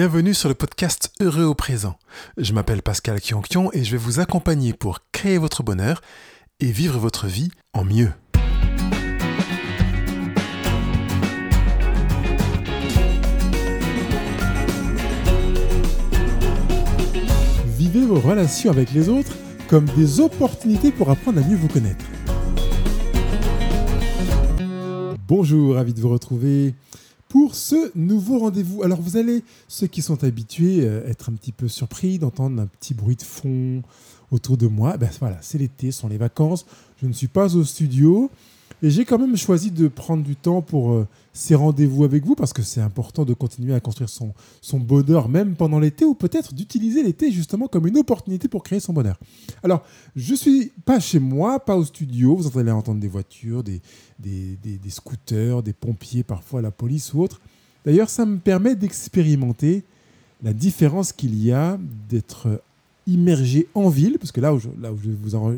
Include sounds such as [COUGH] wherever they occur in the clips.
Bienvenue sur le podcast Heureux au présent. Je m'appelle Pascal Kionkion et je vais vous accompagner pour créer votre bonheur et vivre votre vie en mieux. Vivez vos relations avec les autres comme des opportunités pour apprendre à mieux vous connaître. Bonjour, ravi de vous retrouver pour ce nouveau rendez-vous. Alors vous allez, ceux qui sont habitués, euh, être un petit peu surpris d'entendre un petit bruit de fond autour de moi. Ben voilà, c'est l'été, ce sont les vacances. Je ne suis pas au studio. Et j'ai quand même choisi de prendre du temps pour euh, ces rendez-vous avec vous parce que c'est important de continuer à construire son, bonheur même pendant l'été ou peut-être d'utiliser l'été justement comme une opportunité pour créer son bonheur. Alors, je suis pas chez moi, pas au studio. Vous allez entendre des voitures, des, scooters, des pompiers, parfois la police ou autre. D'ailleurs, ça me permet d'expérimenter la différence qu'il y a d'être immergé en ville, parce que là où, là où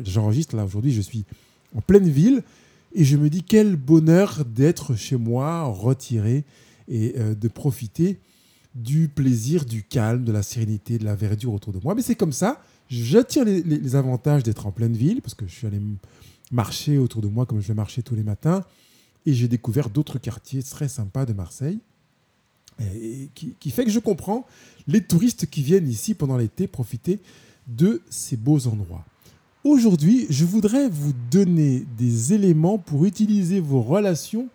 j'enregistre, là aujourd'hui, je suis en pleine ville et je me dis quel bonheur d'être chez moi, retiré et euh, de profiter du plaisir, du calme, de la sérénité, de la verdure autour de moi. Mais c'est comme ça. J'attire les, avantages d'être en pleine ville parce que je suis allé marcher autour de moi comme je vais marcher tous les matins. Et j'ai découvert d'autres quartiers très sympas de Marseille. Qui, fait que je comprends les touristes qui viennent ici pendant l'été profiter de ces beaux endroits. Aujourd'hui, je voudrais vous donner des éléments pour utiliser vos relations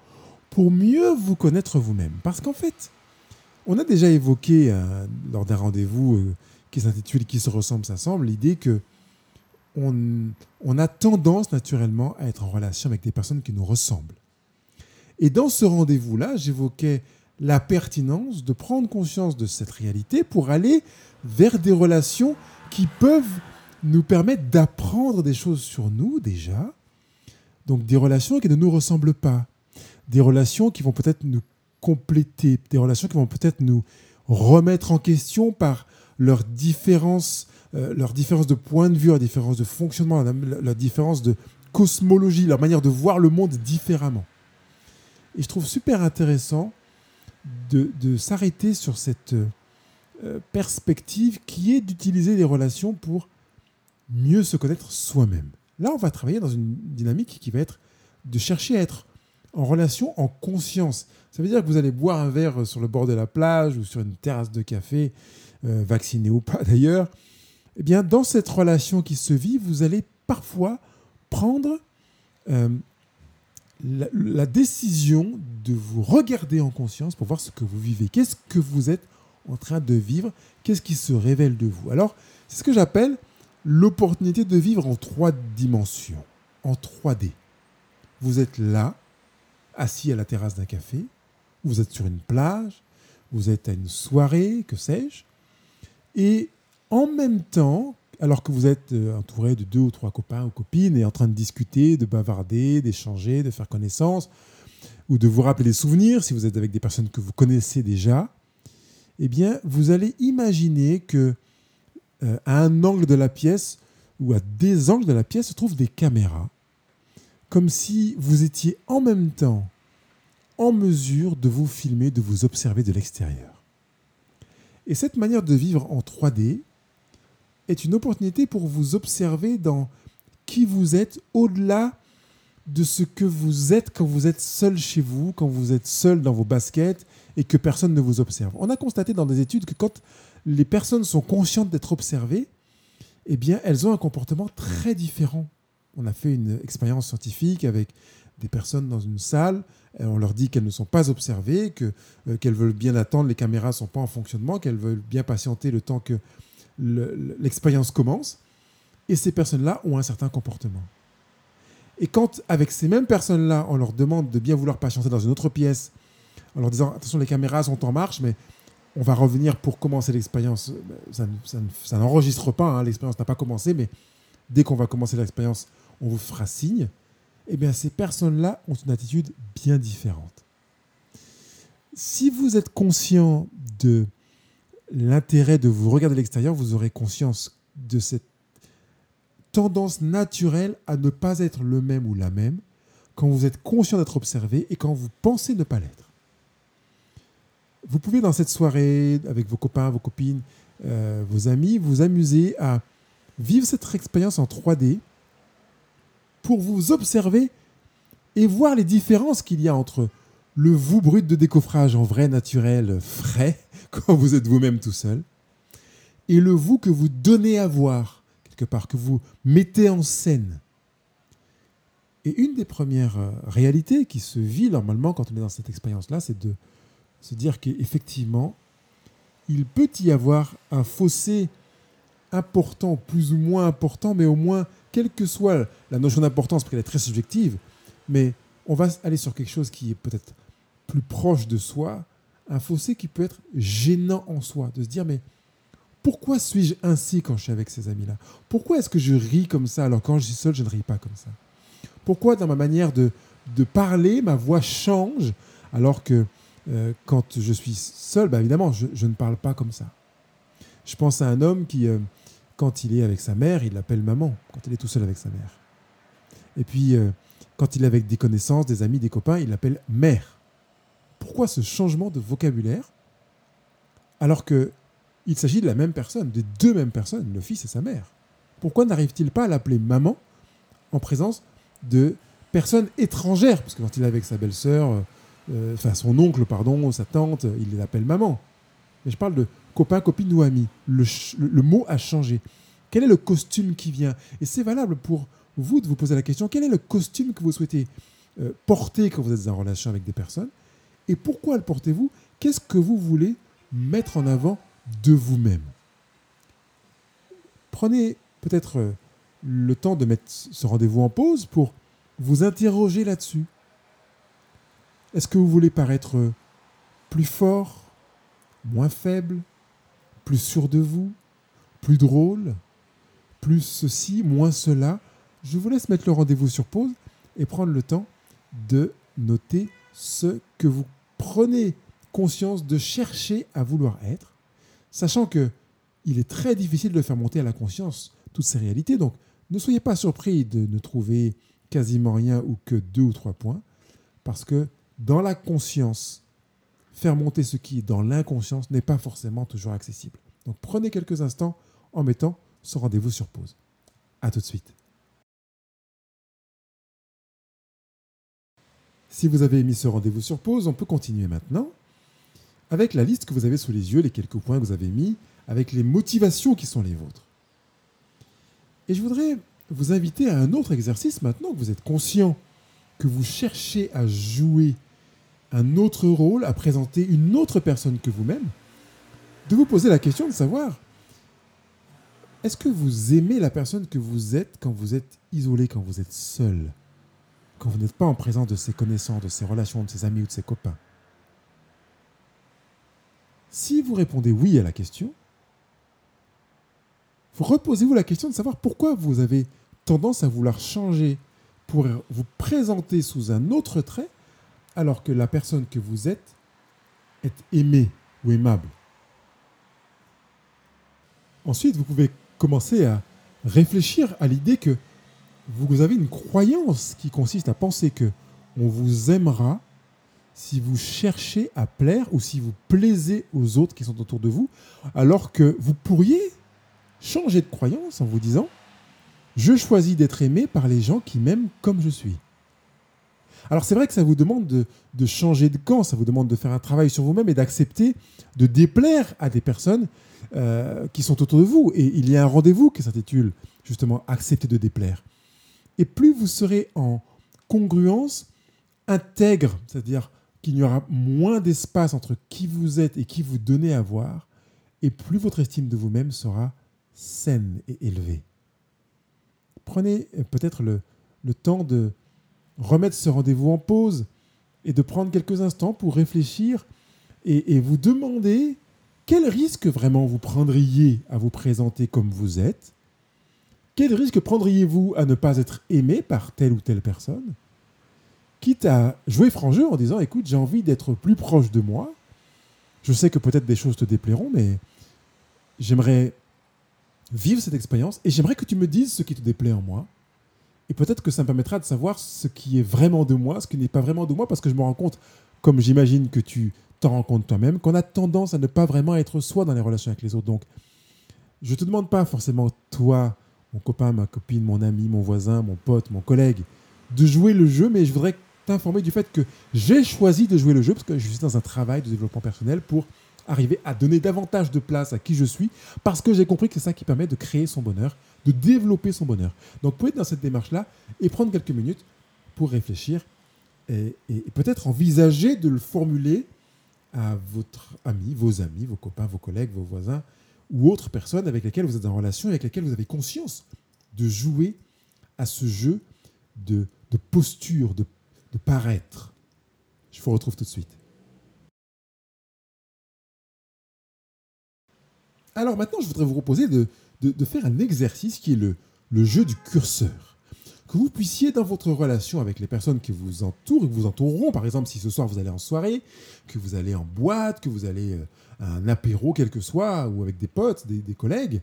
pour mieux vous connaître vous-même. Parce qu'en fait, on a déjà évoqué euh, lors d'un rendez-vous euh, qui s'intitule Qui se ressemble s'assemble l'idée que on, on, a tendance naturellement à être en relation avec des personnes qui nous ressemblent. Et dans ce rendez-vous-là, j'évoquais la pertinence de prendre conscience de cette réalité pour aller vers des relations qui peuvent nous permettent d'apprendre des choses sur nous déjà. Donc des relations qui ne nous ressemblent pas. Des relations qui vont peut-être nous compléter. Des relations qui vont peut-être nous remettre en question par leur différence, euh, leur différence de point de vue, leur différence de fonctionnement, leur différence de cosmologie, leur manière de voir le monde différemment. Et je trouve super intéressant de, de s'arrêter sur cette euh, perspective qui est d'utiliser les relations pour mieux se connaître soi-même. Là, on va travailler dans une dynamique qui va être de chercher à être en relation en conscience. Ça veut dire que vous allez boire un verre sur le bord de la plage ou sur une terrasse de café, euh, vacciné ou pas [LAUGHS] d'ailleurs. Eh bien, dans cette relation qui se vit, vous allez parfois prendre euh, la, décision de vous regarder en conscience pour voir ce que vous vivez. Qu'est-ce que vous êtes en train de vivre? Qu'est-ce qui se révèle de vous? Alors, c'est ce que j'appelle l'opportunité de vivre en trois dimensions, en 3D. Vous êtes là, assis à la terrasse d'un café, vous êtes sur une plage, vous êtes à une soirée, que sais-je, et en même temps, alors que vous êtes euh, entouré de deux ou trois copains ou copines et en train de discuter, de bavarder, d'échanger, de faire connaissance, ou de vous rappeler des souvenirs, si vous êtes avec des personnes que vous connaissez déjà, eh bien, vous allez imaginer que euh, à un angle de la pièce ou à des angles de la pièce se trouvent des caméras, comme si vous étiez en même temps en mesure de vous filmer, de vous observer de l'extérieur. Et cette manière de vivre en 3D est une opportunité pour vous observer dans qui vous êtes au-delà de ce que vous êtes quand vous êtes seul chez vous, quand vous êtes seul dans vos baskets et que personne ne vous observe. On a constaté dans des études que quand les personnes sont conscientes d'être observées, eh bien, elles ont un comportement très différent. On a fait une expérience scientifique avec des personnes dans une salle, on leur dit qu'elles ne sont pas observées, que, euh, qu'elles veulent bien attendre, les caméras ne sont pas en fonctionnement, qu'elles veulent bien patienter le temps que l'expérience commence. Et ces personnes-là ont un certain comportement. Et quand, avec ces mêmes personnes-là, on leur demande de bien vouloir patienter dans une autre pièce, en leur disant attention, les caméras sont en marche, mais on va revenir pour commencer l'expérience. Ça, n'enregistre pas, hein, l'expérience n'a pas commencé, mais dès qu'on va commencer l'expérience, on vous fera signe. Eh bien, ces personnes-là ont une attitude bien différente. Si vous êtes conscient de l'intérêt de vous regarder à l'extérieur, vous aurez conscience de cette tendance naturelle à ne pas être le même ou la même quand vous êtes conscient d'être observé et quand vous pensez ne pas l'être vous pouvez dans cette soirée, avec vos copains, vos copines, euh, vos amis, vous amuser à vivre cette expérience en 3D pour vous observer et voir les différences qu'il y a entre le vous brut de décoffrage en vrai, naturel, frais, [LAUGHS] quand vous êtes vous-même tout seul, et le vous que vous donnez à voir, quelque part, que vous mettez en scène. Et une des premières euh, réalités qui se vit normalement quand on est dans cette expérience-là, c'est de se dire qu'effectivement, il peut y avoir un fossé important, plus ou moins important, mais au moins, quelle que soit la notion d'importance, parce qu'elle est très subjective, mais on va aller sur quelque chose qui est peut-être plus proche de soi, un fossé qui peut être gênant en soi, de se dire mais pourquoi suis-je ainsi quand je suis avec ces amis-là? Pourquoi est-ce que je ris comme ça alors quand je suis seul, je ne ris pas comme ça? Pourquoi dans ma manière de, de parler, ma voix change alors que euh, quand je suis seul, bah évidemment, je, ne parle pas comme ça. Je pense à un homme qui, euh, quand il est avec sa mère, il l'appelle maman, quand il est tout seul avec sa mère. Et puis, euh, quand il est avec des connaissances, des amis, des copains, il l'appelle mère. Pourquoi ce changement de vocabulaire alors que il s'agit de la même personne, des deux mêmes personnes, le fils et sa mère? Pourquoi n'arrive-t-il pas à l'appeler maman en présence de personnes étrangères? Parce que quand il est avec sa belle-sœur, enfin son oncle, pardon, sa tante, il l'appelle maman. Mais je parle de copain, copine ou ami. Le, le, mot a changé. Quel est le costume qui vient? Et c'est valable pour vous de vous poser la question, quel est le costume que vous souhaitez euh, porter quand vous êtes en relation avec des personnes? Et pourquoi le portez-vous? Qu'est-ce que vous voulez mettre en avant de vous-même? Prenez peut-être euh, le temps de mettre ce rendez-vous en pause pour vous interroger là-dessus. Est-ce que vous voulez paraître plus fort, moins faible, plus sûr de vous, plus drôle, plus ceci, moins cela? Je vous laisse mettre le rendez-vous sur pause et prendre le temps de noter ce que vous prenez conscience de chercher à vouloir être, sachant que il est très difficile de faire monter à la conscience toutes ces réalités. Donc, ne soyez pas surpris de ne trouver quasiment rien ou que deux ou trois points, parce que dans la conscience, faire monter ce qui est dans l'inconscience n'est pas forcément toujours accessible. Donc prenez quelques instants en mettant ce rendez-vous sur pause. A tout de suite. Si vous avez mis ce rendez-vous sur pause, on peut continuer maintenant avec la liste que vous avez sous les yeux, les quelques points que vous avez mis, avec les motivations qui sont les vôtres. Et je voudrais vous inviter à un autre exercice maintenant que vous êtes conscient que vous cherchez à jouer un autre rôle, à présenter une autre personne que vous-même, de vous poser la question de savoir, est-ce que vous aimez la personne que vous êtes quand vous êtes isolé, quand vous êtes seul, quand vous n'êtes pas en présence de ses connaissances, de ses relations, de ses amis ou de ses copains? Si vous répondez oui à la question, reposez-vous la question de savoir pourquoi vous avez tendance à vouloir changer pour vous présenter sous un autre trait alors que la personne que vous êtes est aimée ou aimable. Ensuite, vous pouvez commencer à réfléchir à l'idée que vous avez une croyance qui consiste à penser que on vous aimera si vous cherchez à plaire ou si vous plaisez aux autres qui sont autour de vous, alors que vous pourriez changer de croyance en vous disant je choisis d'être aimé par les gens qui m'aiment comme je suis. Alors c'est vrai que ça vous demande de, changer de camp, ça vous demande de faire un travail sur vous-même et d'accepter de déplaire à des personnes euh, qui sont autour de vous. Et il y a un rendez-vous qui s'intitule justement Accepter de déplaire. Et plus vous serez en congruence, intègre, c'est-à-dire qu'il y aura moins d'espace entre qui vous êtes et qui vous donnez à voir, et plus votre estime de vous-même sera saine et élevée. Prenez euh, peut-être le temps de remettre ce rendez-vous en pause et de prendre quelques instants pour réfléchir et, vous demander quel risque vraiment vous prendriez à vous présenter comme vous êtes Quel risque prendriez-vous à ne pas être aimé par telle ou telle personne Quitte à jouer franc jeu en disant écoute, j'ai envie d'être plus proche de moi. Je sais que peut-être des choses te déplairont, mais j'aimerais vivre cette expérience et j'aimerais que tu me dises ce qui te déplaît en moi Et peut-être que ça me permettra de savoir ce qui est vraiment de moi, ce qui n'est pas vraiment de moi, parce que je me rends compte, comme j'imagine que tu t'en rends compte toi-même, qu'on a tendance à ne pas vraiment être soi dans les relations avec les autres. Donc, je ne te demande pas forcément, toi, mon copain, ma copine, mon ami, mon voisin, mon pote, mon collègue, de jouer le jeu, mais je voudrais t'informer du fait que j'ai choisi de jouer le jeu parce que je suis dans un travail de développement personnel pour arriver à donner davantage de place à qui je suis parce que j'ai compris que c'est ça qui permet de créer son bonheur, de développer son bonheur. Donc, vous pouvez être dans cette démarche-là et prendre quelques minutes pour réfléchir et, peut-être envisager de le formuler à votre ami, vos amis, vos copains, vos collègues, vos voisins ou autres personnes avec lesquelles vous êtes en relation et avec lesquelles vous avez conscience de jouer à ce jeu de, de posture, de de paraître. Je vous retrouve tout de suite. Alors maintenant, je voudrais vous proposer de, de, faire un exercice qui est le, le jeu du curseur. Que vous puissiez, dans votre relation avec les personnes qui vous entourent qui vous entoureront, par exemple, si ce soir vous allez en soirée, que vous allez en boîte, que vous allez euh, à un apéro, quel que soit, ou avec des potes, des, des collègues,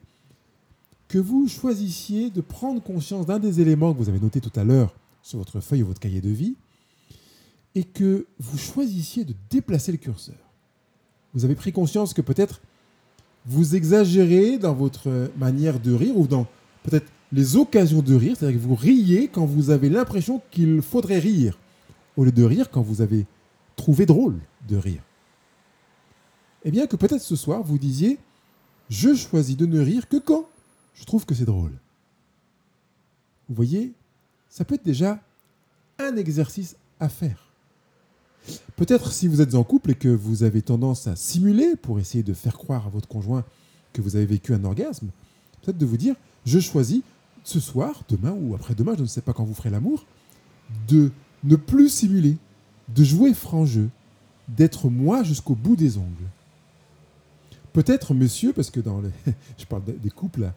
que vous choisissiez de prendre conscience d'un des éléments que vous avez noté tout à l'heure sur votre feuille ou votre cahier de vie, et que vous choisissiez de déplacer le curseur. Vous avez pris conscience que peut-être vous exagérez dans votre manière de rire ou dans peut-être les occasions de rire, c'est-à-dire que vous riez quand vous avez l'impression qu'il faudrait rire, au lieu de rire quand vous avez trouvé drôle de rire. Eh bien que peut-être ce soir vous disiez, je choisis de ne rire que quand je trouve que c'est drôle. Vous voyez, ça peut être déjà un exercice à faire. Peut-être si vous êtes en couple et que vous avez tendance à simuler pour essayer de faire croire à votre conjoint que vous avez vécu un orgasme, peut-être de vous dire, je choisis ce soir, demain ou après-demain, je ne sais pas quand vous ferez l'amour, de ne plus simuler, de jouer franc jeu, d'être moi jusqu'au bout des ongles. Peut-être, monsieur, parce que dans les... [LAUGHS] je parle des couples,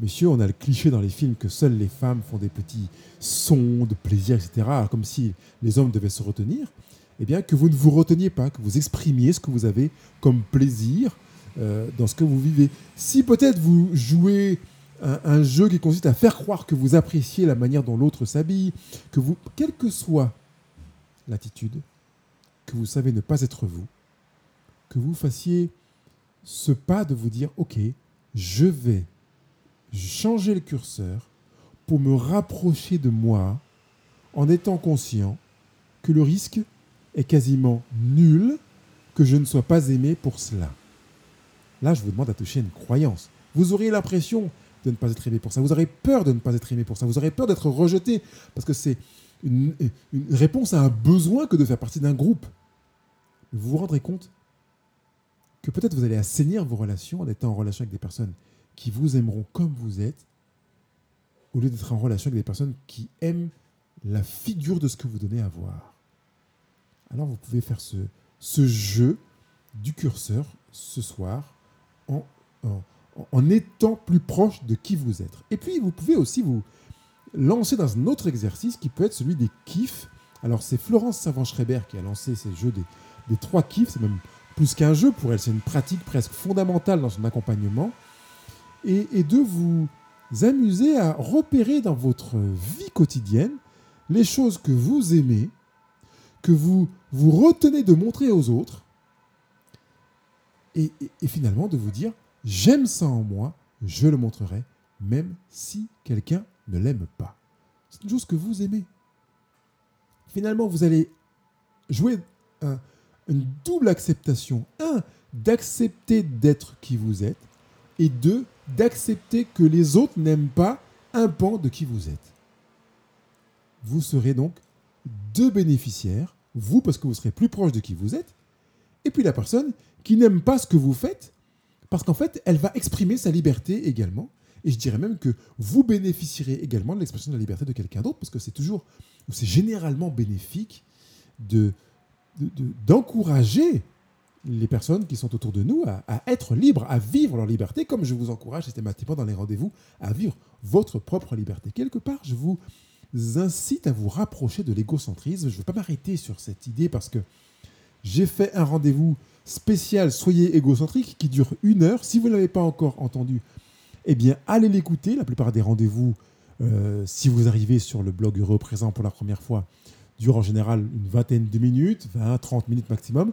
monsieur, on a le cliché dans les films que seules les femmes font des petits sons de plaisir, etc., comme si les hommes devaient se retenir eh bien, que vous ne vous reteniez pas, que vous exprimiez ce que vous avez comme plaisir euh, dans ce que vous vivez. Si peut-être vous jouez un, jeu qui consiste à faire croire que vous appréciez la manière dont l'autre s'habille, que vous, quelle que soit l'attitude, que vous savez ne pas être vous, que vous fassiez ce pas de vous dire, OK, je vais changer le curseur pour me rapprocher de moi en étant conscient que le risque est quasiment nul que je ne sois pas aimé pour cela. Là, je vous demande à une croyance. Vous auriez l'impression de ne pas être aimé pour ça. Vous aurez peur de ne pas être aimé pour ça. Vous aurez peur d'être rejeté parce que c'est une, réponse à un besoin que de faire partie d'un groupe. Vous vous rendrez compte que peut-être vous allez assainir vos relations en étant en relation avec des personnes qui vous aimeront comme vous êtes, au lieu d'être en relation avec des personnes qui aiment la figure de ce que vous donnez à voir alors vous pouvez faire ce, jeu du curseur ce soir en, étant plus proche de qui vous êtes. Et puis vous pouvez aussi vous lancer dans un autre exercice qui peut être celui des kiffs. Alors c'est Florence Savant-Schreiber qui a lancé ces jeux des, trois kiffs, c'est même plus qu'un jeu pour elle, c'est une pratique presque fondamentale dans son accompagnement. Et de vous amuser à repérer dans votre vie quotidienne les choses que vous aimez que vous vous retenez de montrer aux autres et, finalement de vous dire j'aime ça en moi, je le montrerai, même si quelqu'un ne l'aime pas. C'est une chose que vous aimez. Finalement, vous allez jouer une double acceptation. Un, d'accepter d'être qui vous êtes. Et deux, d'accepter que les autres n'aiment pas un pan de qui vous êtes. Vous serez donc deux bénéficiaires vous parce que vous serez plus proche de qui vous êtes, et puis la personne qui n'aime pas ce que vous faites, parce qu'en fait, elle va exprimer sa liberté également. Et je dirais même que vous bénéficierez également de l'expression de la liberté de quelqu'un d'autre, parce que c'est toujours, ou c'est généralement bénéfique de, d'encourager les personnes qui sont autour de nous à, à, être libres, à vivre leur liberté, comme je vous encourage systématiquement dans les rendez-vous à vivre votre propre liberté. Quelque part, je vous incite à vous rapprocher de l'égocentrisme. Je ne veux pas m'arrêter sur cette idée parce que j'ai fait un rendez-vous spécial Soyez égocentrique qui dure une heure. Si vous ne l'avez pas encore entendu, eh bien, allez l'écouter. La plupart des rendez-vous Euh, si vous arrivez sur le blog Heureux Présent pour la première fois, dure en général une vingtaine de minutes, 20, 30 minutes maximum.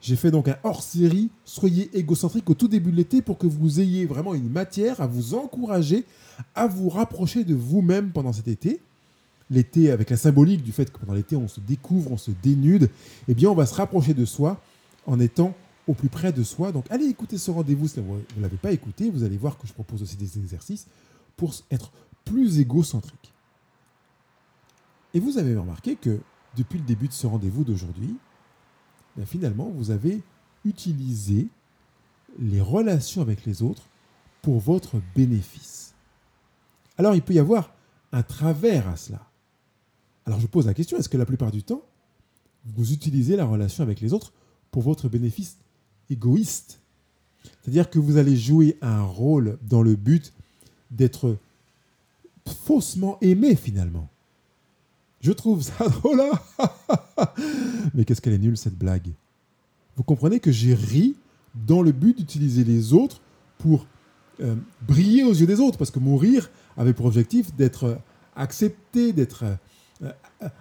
J'ai fait donc un hors-série Soyez égocentrique au tout début de l'été pour que vous ayez vraiment une matière à vous encourager à vous rapprocher de vous-même pendant cet été. L'été, avec la symbolique du fait que pendant l'été, on se découvre, on se dénude, eh bien, on va se rapprocher de soi en étant au plus près de soi. Donc, allez écouter ce rendez-vous si vous ne l'avez pas écouté. Vous allez voir que je propose aussi des exercices pour être plus égocentrique. Et vous avez remarqué que depuis le début de ce rendez-vous d'aujourd'hui, ben, finalement, vous avez utilisé les relations avec les autres pour votre bénéfice. Alors, il peut y avoir un travers à cela. Alors, je pose la question, est-ce que la plupart du temps, vous utilisez la relation avec les autres pour votre bénéfice égoïste? C'est-à-dire que vous allez jouer un rôle dans le but d'être faussement aimé finalement. Je trouve ça [LAUGHS] drôle. Hein? [LAUGHS] Mais qu'est-ce qu'elle est nulle cette blague? Vous comprenez que j'ai ri dans le but d'utiliser les autres pour euh, briller aux yeux des autres, parce que mon rire avait pour objectif d'être accepté, d'être euh,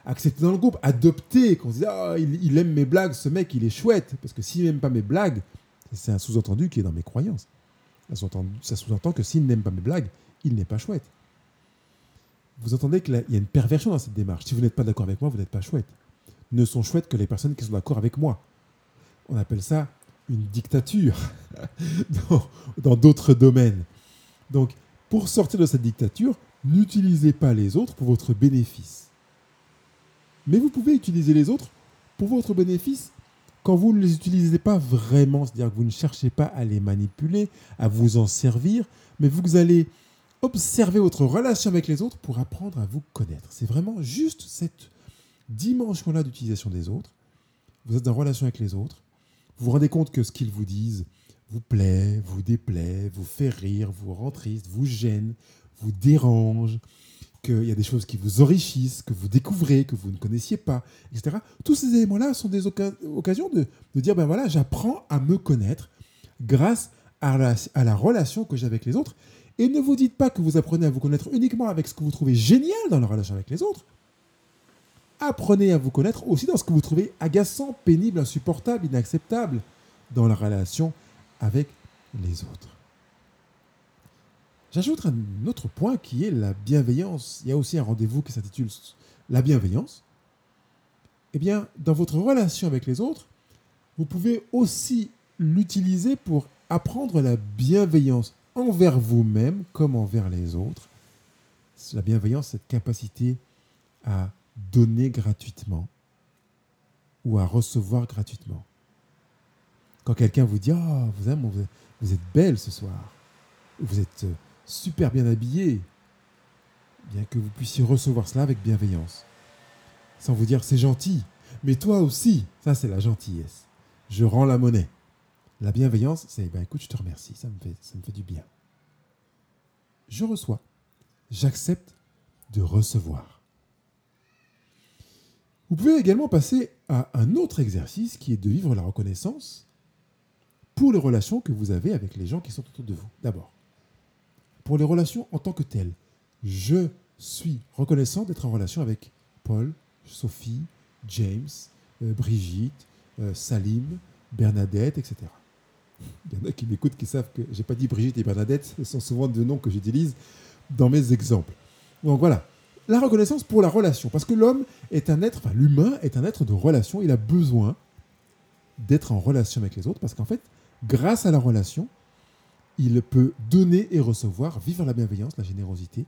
accepté dans le groupe, adopté, qu'on se dise ah, il, aime mes blagues, ce mec il est chouette, parce que s'il n'aime pas mes blagues, c'est un sous-entendu qui est dans mes croyances. Ça sous-entend que s'il n'aime pas mes blagues, il n'est pas chouette vous entendez qu'il y a une perversion dans cette démarche. Si vous n'êtes pas d'accord avec moi, vous n'êtes pas chouette. Ne sont chouettes que les personnes qui sont d'accord avec moi. On appelle ça une dictature [LAUGHS] dans d'autres domaines. Donc, pour sortir de cette dictature, n'utilisez pas les autres pour votre bénéfice. Mais vous pouvez utiliser les autres pour votre bénéfice quand vous ne les utilisez pas vraiment, c'est-à-dire que vous ne cherchez pas à les manipuler, à vous en servir, mais vous allez observez votre relation avec les autres pour apprendre à vous connaître. C'est vraiment juste cette dimension-là d'utilisation des autres. Vous êtes en relation avec les autres. Vous vous rendez compte que ce qu'ils vous disent vous plaît, vous déplaît, vous fait rire, vous rend triste, vous gêne, vous dérange, qu'il y a des choses qui vous enrichissent, que vous découvrez, que vous ne connaissiez pas, etc. Tous ces éléments-là sont des occasions de, dire, ben voilà, j'apprends à me connaître grâce à la relation que j'ai avec les autres. Et ne vous dites pas que vous apprenez à vous connaître uniquement avec ce que vous trouvez génial dans la relation avec les autres. Apprenez à vous connaître aussi dans ce que vous trouvez agaçant, pénible, insupportable, inacceptable dans la relation avec les autres. J'ajoute un autre point qui est la bienveillance. Il y a aussi un rendez-vous qui s'intitule La bienveillance. Eh bien, dans votre relation avec les autres, vous pouvez aussi l'utiliser pour apprendre la bienveillance envers vous-même comme envers les autres. La bienveillance, cette capacité à donner gratuitement ou à recevoir gratuitement. Quand quelqu'un vous dit oh, vous, vous êtes belle ce soir, vous êtes euh, super bien habillée, bien que vous puissiez recevoir cela avec bienveillance. Sans vous dire c'est gentil, mais toi aussi, ça c'est la gentillesse. Je rends la monnaie. La bienveillance, c'est ben écoute, je te remercie, ça me fait, ça me fait du bien. Je reçois. J'accepte de recevoir. Vous pouvez également passer à un autre exercice qui est de vivre la reconnaissance pour les relations que vous avez avec les gens qui sont autour de vous. D'abord, pour les relations en tant que telles, je suis reconnaissant d'être en relation avec Paul, Sophie, James, euh, Brigitte, euh, Salim, Bernadette, etc. Il y en a qui m'écoutent qui savent que j'ai pas dit Brigitte et Bernadette, ce sont souvent deux noms que j'utilise dans mes exemples. Donc voilà, la reconnaissance pour la relation, parce que l'homme est un être, enfin l'humain est un être de relation, il a besoin d'être en relation avec les autres, parce qu'en fait, grâce à la relation, il peut donner et recevoir, vivre la bienveillance, la générosité,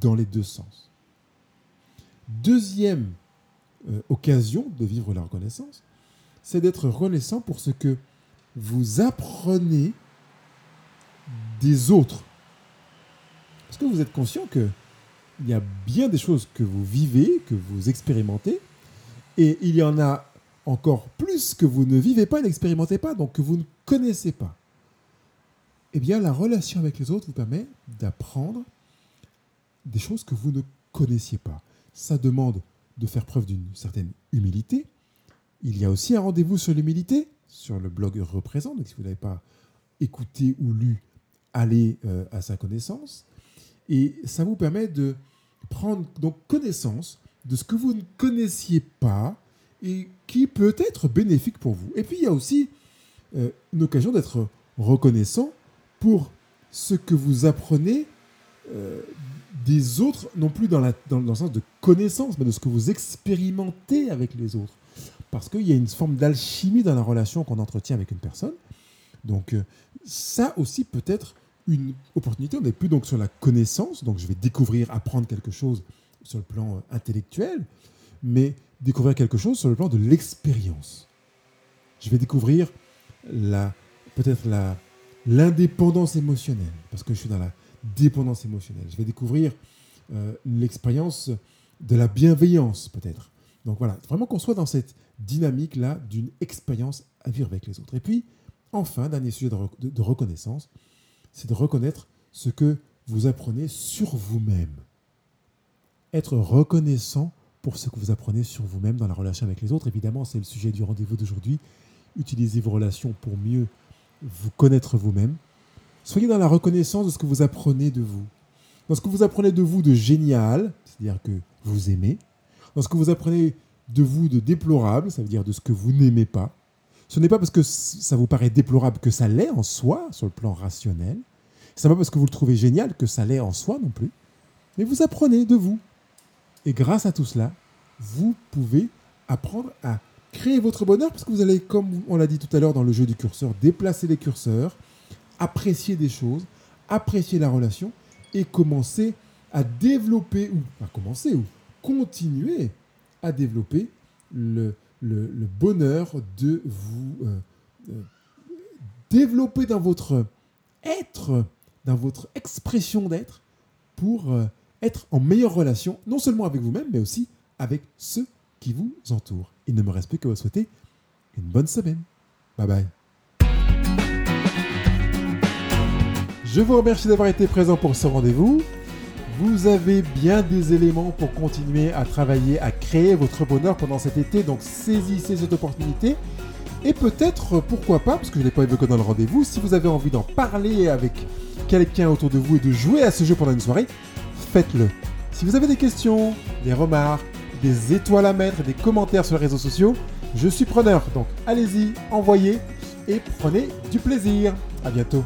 dans les deux sens. Deuxième euh, occasion de vivre la reconnaissance, c'est d'être reconnaissant pour ce que vous apprenez des autres. Parce que vous êtes conscient que il y a bien des choses que vous vivez, que vous expérimentez, et il y en a encore plus que vous ne vivez pas n'expérimentez pas, donc que vous ne connaissez pas. Eh bien, la relation avec les autres vous permet d'apprendre des choses que vous ne connaissiez pas. Ça demande de faire preuve d'une certaine humilité. Il y a aussi un rendez-vous sur l'humilité sur le blog Représente. Donc, si vous n'avez pas écouté ou lu, allez euh, à sa connaissance. Et ça vous permet de prendre donc connaissance de ce que vous ne connaissiez pas et qui peut être bénéfique pour vous. Et puis il y a aussi euh, une occasion d'être reconnaissant pour ce que vous apprenez euh, des autres, non plus dans, le sens de connaissance, mais de ce que vous expérimentez avec les autres. Parce qu'il y a une forme d'alchimie dans la relation qu'on entretient avec une personne. Donc euh, ça aussi peut être une opportunité. On n'est plus donc sur la connaissance, donc je vais découvrir, apprendre quelque chose sur le plan euh, intellectuel, mais découvrir quelque chose sur le plan de l'expérience. Je vais découvrir la peut-être la l'indépendance émotionnelle parce que je suis dans la dépendance émotionnelle. Je vais découvrir euh, l'expérience de la bienveillance peut-être. Donc voilà, vraiment qu'on soit dans cette dynamique là d'une expérience à vivre avec les autres. Et puis enfin, dernier sujet de reconnaissance, c'est de reconnaître ce que vous apprenez sur vous-même. Être reconnaissant pour ce que vous apprenez sur vous-même dans la relation avec les autres. Évidemment, c'est le sujet du rendez-vous d'aujourd'hui. Utilisez vos relations pour mieux vous connaître vous-même. Soyez dans la reconnaissance de ce que vous apprenez de vous. Dans ce que vous apprenez de vous de génial, c'est-à-dire que vous aimez. Dans ce que vous apprenez de vous de déplorable, ça veut dire de ce que vous n'aimez pas. Ce n'est pas parce que ça vous paraît déplorable que ça l'est en soi, sur le plan rationnel. Ce n'est pas parce que vous le trouvez génial que ça l'est en soi non plus. Mais vous apprenez de vous. Et grâce à tout cela, vous pouvez apprendre à créer votre bonheur parce que vous allez, comme on l'a dit tout à l'heure dans le jeu du curseur, déplacer les curseurs, apprécier des choses, apprécier la relation et commencer à développer, ou à commencer, ou continuer à développer le, le, bonheur de vous euh, euh, développer dans votre être, dans votre expression d'être, pour euh, être en meilleure relation, non seulement avec vous-même, mais aussi avec ceux qui vous entourent. Il ne me reste plus que vous souhaiter une bonne semaine. Bye bye. Je vous remercie d'avoir été présent pour ce rendez-vous. Vous avez bien des éléments pour continuer à travailler, à créer votre bonheur pendant cet été, donc saisissez cette opportunité. Et peut-être, pourquoi pas, parce que je ne l'ai pas évoqué dans le rendez-vous, si vous avez envie d'en parler avec quelqu'un autour de vous et de jouer à ce jeu pendant une soirée, faites-le. Si vous avez des questions, des remarques, des étoiles à mettre, des commentaires sur les réseaux sociaux, je suis preneur. Donc allez-y, envoyez et prenez du plaisir. À bientôt.